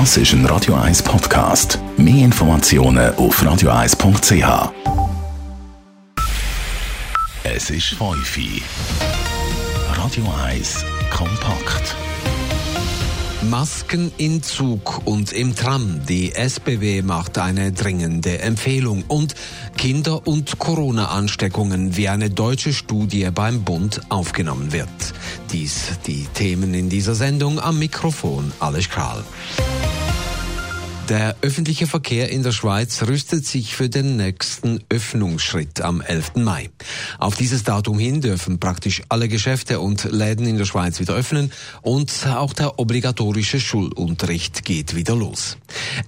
Das ist ein Radio 1 Podcast. Mehr Informationen auf radio1.ch. Es ist 5 Uhr. Radio 1 kompakt. Masken in Zug und im Tram. Die SBW macht eine dringende Empfehlung. Und Kinder- und Corona-Ansteckungen, wie eine deutsche Studie beim Bund aufgenommen wird. Dies die Themen in dieser Sendung. Am Mikrofon Alles Kral. Der öffentliche Verkehr in der Schweiz rüstet sich für den nächsten Öffnungsschritt am 11. Mai. Auf dieses Datum hin dürfen praktisch alle Geschäfte und Läden in der Schweiz wieder öffnen und auch der obligatorische Schulunterricht geht wieder los.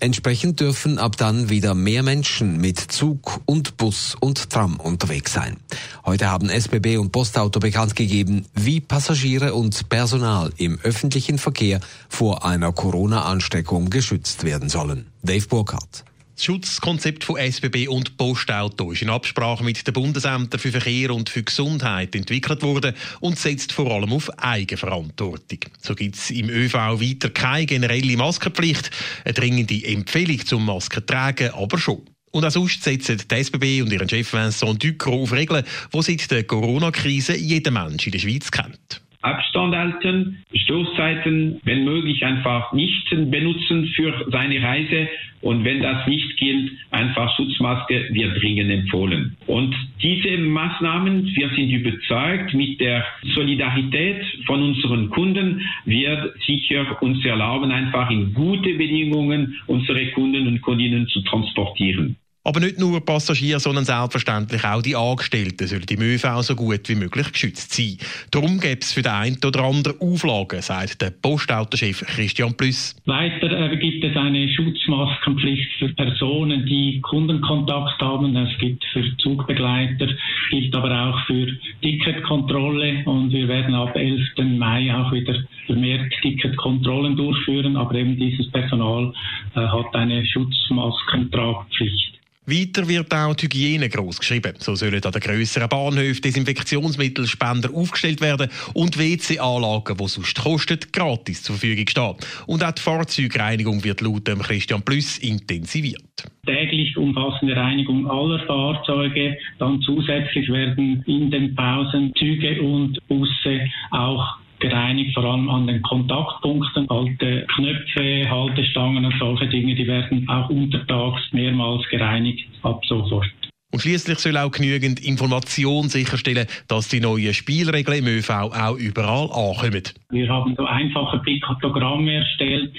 Entsprechend dürfen ab dann wieder mehr Menschen mit Zug und Bus und Tram unterwegs sein. Heute haben SBB und Postauto bekannt gegeben, wie Passagiere und Personal im öffentlichen Verkehr vor einer Corona-Ansteckung geschützt werden sollen sollen. Dave Burkhardt. Das Schutzkonzept von SBB und Postauto ist in Absprache mit den Bundesämtern für Verkehr und für Gesundheit entwickelt worden und setzt vor allem auf Eigenverantwortung. So gibt es im ÖV weiter keine generelle Maskenpflicht, eine dringende Empfehlung zum Maskentragen aber schon. Und auch sonst setzen die SBB und ihren Chef Vincent Ducro auf Regeln, die seit der Corona-Krise jeder Mensch in der Schweiz kennt. Abstand halten, Stoßzeiten, wenn möglich einfach nicht benutzen für seine Reise und wenn das nicht gilt, einfach Schutzmaske wird dringend empfohlen. Und diese Maßnahmen, wir sind überzeugt, mit der Solidarität von unseren Kunden wird sicher uns erlauben, einfach in gute Bedingungen unsere Kunden und Kundinnen zu transportieren. Aber nicht nur Passagiere, sondern selbstverständlich auch die Angestellten sollen im ÖV so gut wie möglich geschützt sein. Darum gibt es für den einen oder anderen Auflagen, sagt der Postautochef Christian Plüss. Weiter äh, gibt es eine Schutzmaskenpflicht für Personen, die Kundenkontakt haben. Es gibt für Zugbegleiter, gilt aber auch für Ticketkontrolle und wir werden ab 11. Mai auch wieder vermehrt Ticketkontrollen durchführen, aber eben dieses Personal äh, hat eine Schutzmaskentragpflicht. Weiter wird auch die Hygiene groß geschrieben. So sollen an den grösseren Bahnhöfen Desinfektionsmittelspender aufgestellt werden und WC-Anlagen, die sonst kosten, gratis zur Verfügung stehen. Und auch die Fahrzeugreinigung wird laut Christian Plus intensiviert. Täglich umfassende Reinigung aller Fahrzeuge. Dann zusätzlich werden in den Pausen Züge und Busse auch gereinigt, vor allem an den Kontaktpunkten. Alte Knöpfe, Haltestangen und solche Dinge, die werden auch untertags mehrmals gereinigt ab sofort. Und schließlich soll auch genügend Information sicherstellen, dass die neuen Spielregeln im ÖV auch überall ankommen. Wir haben so einfache Piktogramme erstellt,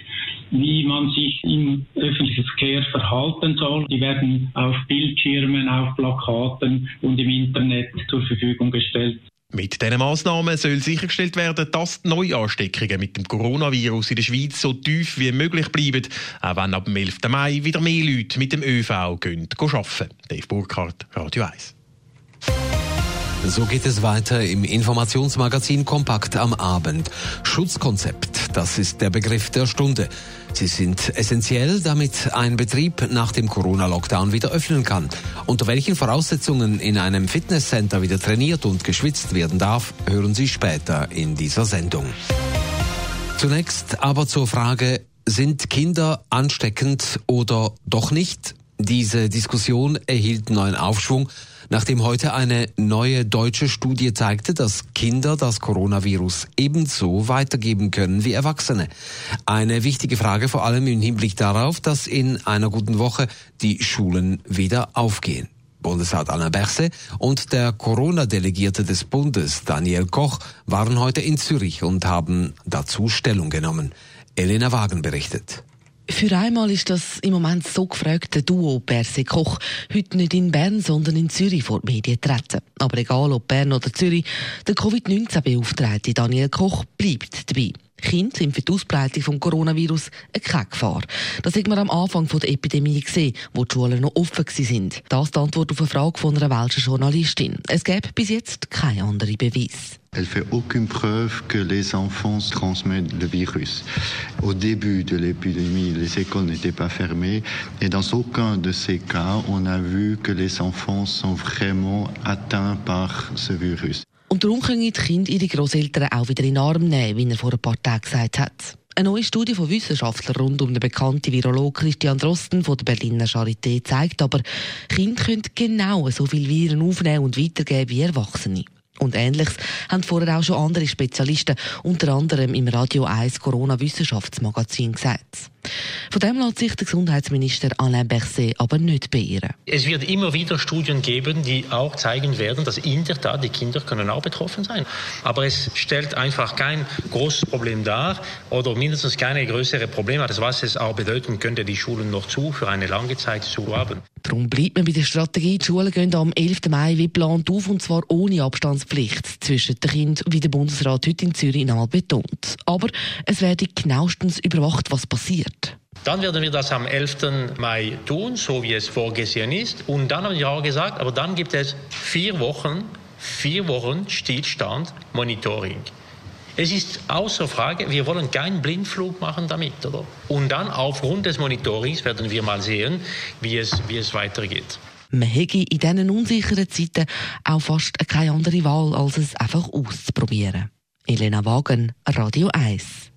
wie man sich im öffentlichen Verkehr verhalten soll. Die werden auf Bildschirmen, auf Plakaten und im Internet zur Verfügung gestellt. Mit diesen Massnahmen soll sichergestellt werden, dass die Neuansteckungen mit dem Coronavirus in der Schweiz so tief wie möglich bleiben, auch wenn ab dem 11. Mai wieder mehr Leute mit dem ÖV gehen, arbeiten. Dave Burkhardt, Radio 1. So geht es weiter im Informationsmagazin Kompakt am Abend. Schutzkonzept, das ist der Begriff der Stunde. Sie sind essentiell, damit ein Betrieb nach dem Corona-Lockdown wieder öffnen kann. Unter welchen Voraussetzungen in einem Fitnesscenter wieder trainiert und geschwitzt werden darf, hören Sie später in dieser Sendung. Zunächst aber zur Frage, sind Kinder ansteckend oder doch nicht? Diese Diskussion erhielt neuen Aufschwung, nachdem heute eine neue deutsche Studie zeigte, dass Kinder das Coronavirus ebenso weitergeben können wie Erwachsene. Eine wichtige Frage vor allem im Hinblick darauf, dass in einer guten Woche die Schulen wieder aufgehen. Bundesrat Alain Berset und der Corona-Delegierte des Bundes Daniel Koch waren heute in Zürich und haben dazu Stellung genommen. Elena Wagen berichtet. Für einmal ist das im Moment so gefragte Duo Berse Koch heute nicht in Bern, sondern in Zürich vor die Medien treten. Aber egal ob Bern oder Zürich, der Covid-19-Beauftragte Daniel Koch bleibt dabei. Kinder sind für die Ausbreitung des Coronavirus keine Gefahr. Das hat man am Anfang der Epidemie gesehen, wo die Schulen noch offen waren. Das ist die Antwort auf eine Frage von einer welschen Journalistin. Es gäbe bis jetzt keine andere Beweis. Elle fait aucune preuve que les enfants transmettent le virus. Au début de l'épidémie, les écoles n'étaient pas fermées et dans aucun de ces cas, on a vu que les enfants sont vraiment atteints par ce virus. Und darum können die Kinder ihre Großeltern auch wieder in den Arm nehmen, wie er vor ein paar Tagen gesagt hat. Eine neue Studie von Wissenschaftlern rund um den bekannten Virolog Christian Drosten von der Berliner Charité zeigt aber, Kinder können genau so viel Viren aufnehmen und weitergeben wie Erwachsene. Und Ähnliches haben vorher auch schon andere Spezialisten, unter anderem im Radio 1 Corona-Wissenschaftsmagazin gesagt. Von dem lässt sich der Gesundheitsminister Alain Berset aber nicht beirren. Es wird immer wieder Studien geben, die auch zeigen werden, dass in der Tat die Kinder können auch betroffen sein. Aber es stellt einfach kein großes Problem dar oder mindestens keine größere Probleme, was es auch bedeuten könnte, die Schulen noch zu für eine lange Zeit zu haben. Darum bleibt man bei der Strategie, die Schulen gehen am 11. Mai wie geplant auf und zwar ohne Abstandspflicht zwischen den Kindern, wie der Bundesrat heute in Zürich einmal betont. Aber es werde genauestens überwacht, was passiert. Dann werden wir das am 11. Mai tun, so wie es vorgesehen ist. Und dann haben wir auch gesagt, aber dann gibt es vier Wochen, vier Wochen Stillstand, Monitoring. Es ist außer Frage, wir wollen keinen Blindflug machen damit. Oder? Und dann aufgrund des Monitorings werden wir mal sehen, wie es, wie es weitergeht. Man hätte in diesen unsicheren Zeiten auch fast keine andere Wahl, als es einfach auszuprobieren. Elena Wagen, Radio 1.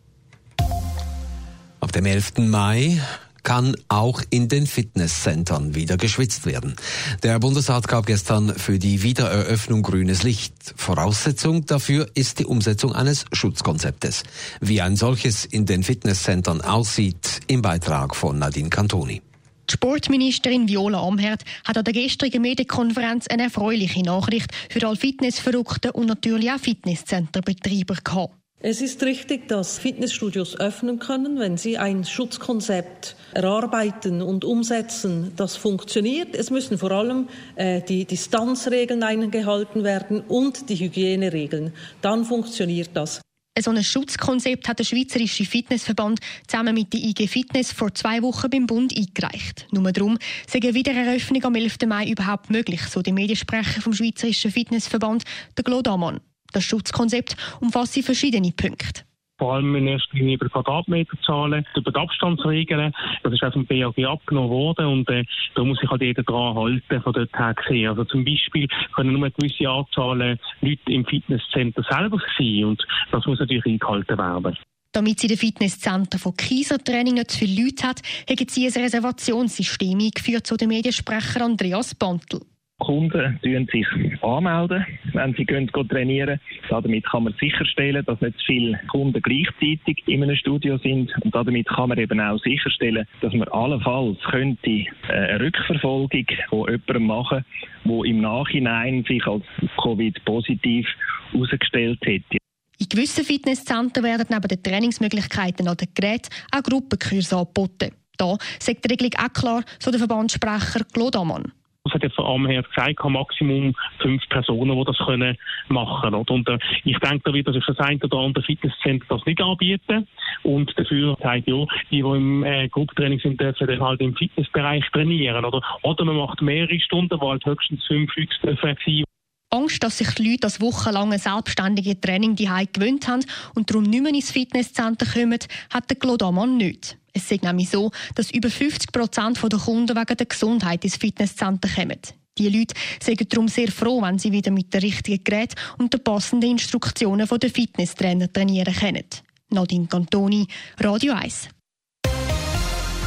Ab dem 11. Mai kann auch in den Fitnesscentern wieder geschwitzt werden. Der Bundesrat gab gestern für die Wiedereröffnung grünes Licht. Voraussetzung dafür ist die Umsetzung eines Schutzkonzeptes. Wie ein solches in den Fitnesscentern aussieht, im Beitrag von Nadine Cantoni. Die Sportministerin Viola Amherd hat an der gestrigen Medienkonferenz eine erfreuliche Nachricht für alle Fitnessverrückten und natürlich auch Fitnesscenterbetreiber gehabt. Es ist richtig, dass Fitnessstudios öffnen können, wenn sie ein Schutzkonzept erarbeiten und umsetzen, das funktioniert. Es müssen vor allem äh, die Distanzregeln eingehalten werden und die Hygieneregeln. Dann funktioniert das. So ein Schutzkonzept hat der Schweizerische Fitnessverband zusammen mit der IG Fitness vor zwei Wochen beim Bund eingereicht. Nur darum sei eine Wiedereröffnung am 11. Mai überhaupt möglich, so der Mediensprecher vom Schweizerischen Fitnessverband, der Claude Ammann. Das Schutzkonzept umfasst verschiedene Punkte vor allem in erster Linie über Quadratmeterzahlen, über die Abstandsregeln. Das ist auch vom BAG abgenommen worden und äh, da muss sich halt jeder dran halten von dort her gesehen. Also zum Beispiel können nur eine gewisse Anzahl Leute im Fitnesscenter selber sein und das muss natürlich eingehalten werden. Damit sie den Fitnesscenter von Kaisertraining nicht zu viele Leute hat, haben sie ein Reservationssystem eingeführt, so der Mediensprecher Andreas Bantel. Kunden sich anmelden, wenn sie gehen, gehen trainieren. Damit kann man sicherstellen, dass nicht zu viele Kunden gleichzeitig in einem Studio sind. Und damit kann man eben auch sicherstellen, dass man allenfalls könnte äh, eine Rückverfolgung von jemandem machen, der im Nachhinein sich als Covid-positiv herausgestellt hätte. In gewissen Fitnesszentren werden neben den Trainingsmöglichkeiten den Geräten auch Gruppenkurse angeboten. Da sagt die Regelung auch klar, so der Verbandssprecher Claude Ammann. Hat jetzt am her gesagt, Maximum fünf Personen, die das können machen können. Und äh, ich denke, da wird das das ein oder andere Fitnesscenter das nicht anbieten. Und dafür sagt ja, die, die im äh, Gruppentraining sind, dürfen dann halt im Fitnessbereich trainieren. Oder, oder man macht mehrere Stunden, wo halt höchstens fünf Leute dürfen sein. Angst, dass sich die Leute das wochenlange selbstständige Training die gewöhnt haben und darum nicht mehr ins Fitnesscenter kommen, hat der Claude Ammann nicht. Es ist nämlich so, dass über 50 Prozent der Kunden wegen der Gesundheit ins Fitnesscenter kommen. Die Leute sind darum sehr froh, wenn sie wieder mit dem richtigen Gerät und den passenden Instruktionen der Fitnesstrainer trainieren können. Nadine Cantoni, Radio 1.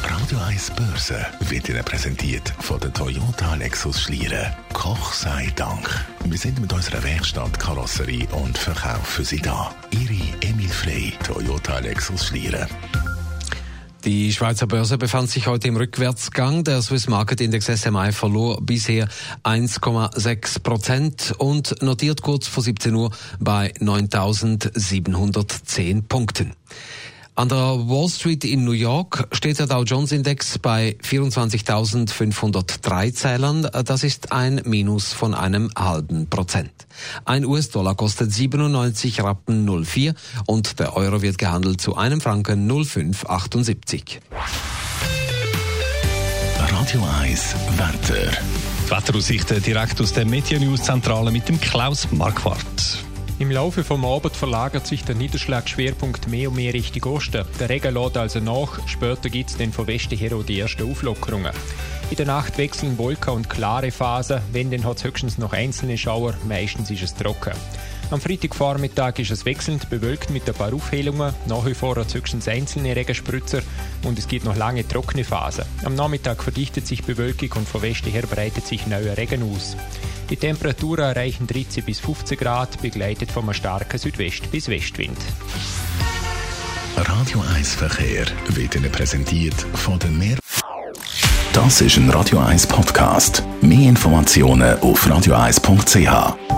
Radio 1 Börse wird Ihnen präsentiert von der Toyota Lexus Schlieren. Koch sei Dank. Wir sind mit unserer Werkstatt Karosserie und Verkauf für Sie da. Ihre Emil Frey, Toyota Lexus Schlieren. Die Schweizer Börse befand sich heute im Rückwärtsgang. Der Swiss Market Index SMI verlor bisher 1,6 Prozent und notiert kurz vor 17 Uhr bei 9.710 Punkten. An der Wall Street in New York steht der Dow Jones Index bei 24.503 Zählern. Das ist ein Minus von einem halben Prozent. Ein US-Dollar kostet 97 Rappen 04 und der Euro wird gehandelt zu einem Franken 0578. Radio 1 Wetter. Wetteraussichten direkt aus der Meteor News Zentrale mit dem Klaus Marquardt. Im Laufe vom Abend verlagert sich der Niederschlagschwerpunkt mehr und mehr Richtung Osten. Der Regen lädt also nach. Später gibt es dann von Westen her auch die ersten Auflockerungen. In der Nacht wechseln Wolken und klare Phasen. Wenn, dann hat es höchstens noch einzelne Schauer. Meistens ist es trocken. Am Freitagvormittag ist es wechselnd bewölkt mit ein paar Aufhellungen, nach wie vor höchstens einzelne Regenspritzer und es gibt noch lange trockene Phasen. Am Nachmittag verdichtet sich Bewölkung und von Westen her breitet sich neuer Regen aus. Die Temperaturen erreichen 13 bis 15 Grad, begleitet von einem starken Südwest- bis Westwind. Radio 1 Verkehr wird Ihnen präsentiert von der Meer. Das ist ein Radio 1 Podcast. Mehr Informationen auf radio1.ch.